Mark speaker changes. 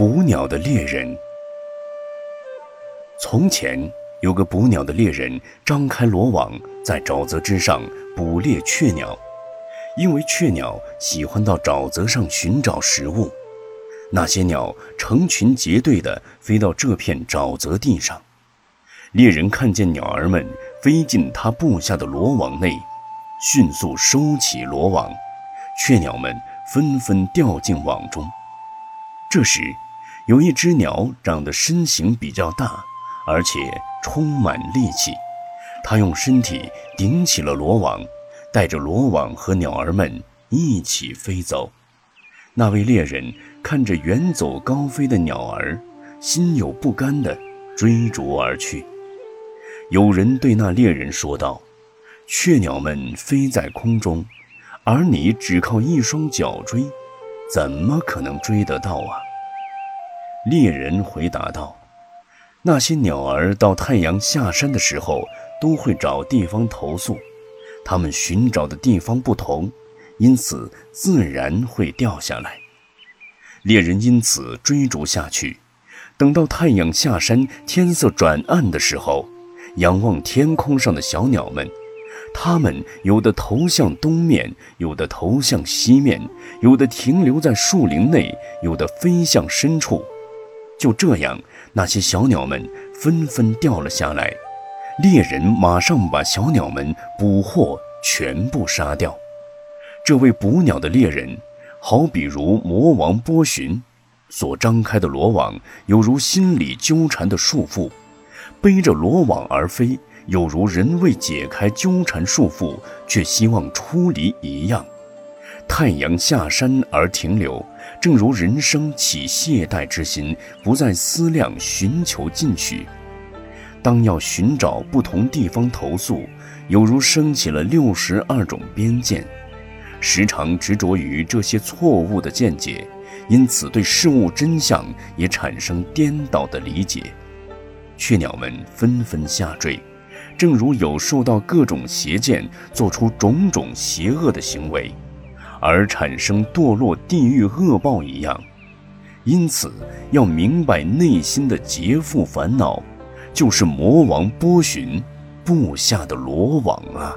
Speaker 1: 捕鸟的猎人。从前有个捕鸟的猎人，张开罗网在沼泽之上捕猎雀鸟。因为雀鸟喜欢到沼泽上寻找食物，那些鸟成群结队地飞到这片沼泽地上。猎人看见鸟儿们飞进他布下的罗网内，迅速收起罗网，雀鸟们纷纷掉进网中。这时，有一只鸟长得身形比较大，而且充满力气。它用身体顶起了罗网，带着罗网和鸟儿们一起飞走。那位猎人看着远走高飞的鸟儿，心有不甘地追逐而去。有人对那猎人说道：“雀鸟们飞在空中，而你只靠一双脚追。”怎么可能追得到啊？猎人回答道：“那些鸟儿到太阳下山的时候，都会找地方投宿。它们寻找的地方不同，因此自然会掉下来。猎人因此追逐下去，等到太阳下山、天色转暗的时候，仰望天空上的小鸟们。”它们有的投向东面，有的投向西面，有的停留在树林内，有的飞向深处。就这样，那些小鸟们纷纷掉了下来。猎人马上把小鸟们捕获，全部杀掉。这位捕鸟的猎人，好比如魔王波旬，所张开的罗网犹如心里纠缠的束缚，背着罗网而飞。有如人为解开纠缠束缚，却希望出离一样。太阳下山而停留，正如人生起懈怠之心，不再思量寻求进取。当要寻找不同地方投宿，有如升起了六十二种边见，时常执着于这些错误的见解，因此对事物真相也产生颠倒的理解。雀鸟们纷纷下坠。正如有受到各种邪见，做出种种邪恶的行为，而产生堕落地狱恶报一样，因此要明白内心的劫富烦恼，就是魔王波旬布下的罗网啊。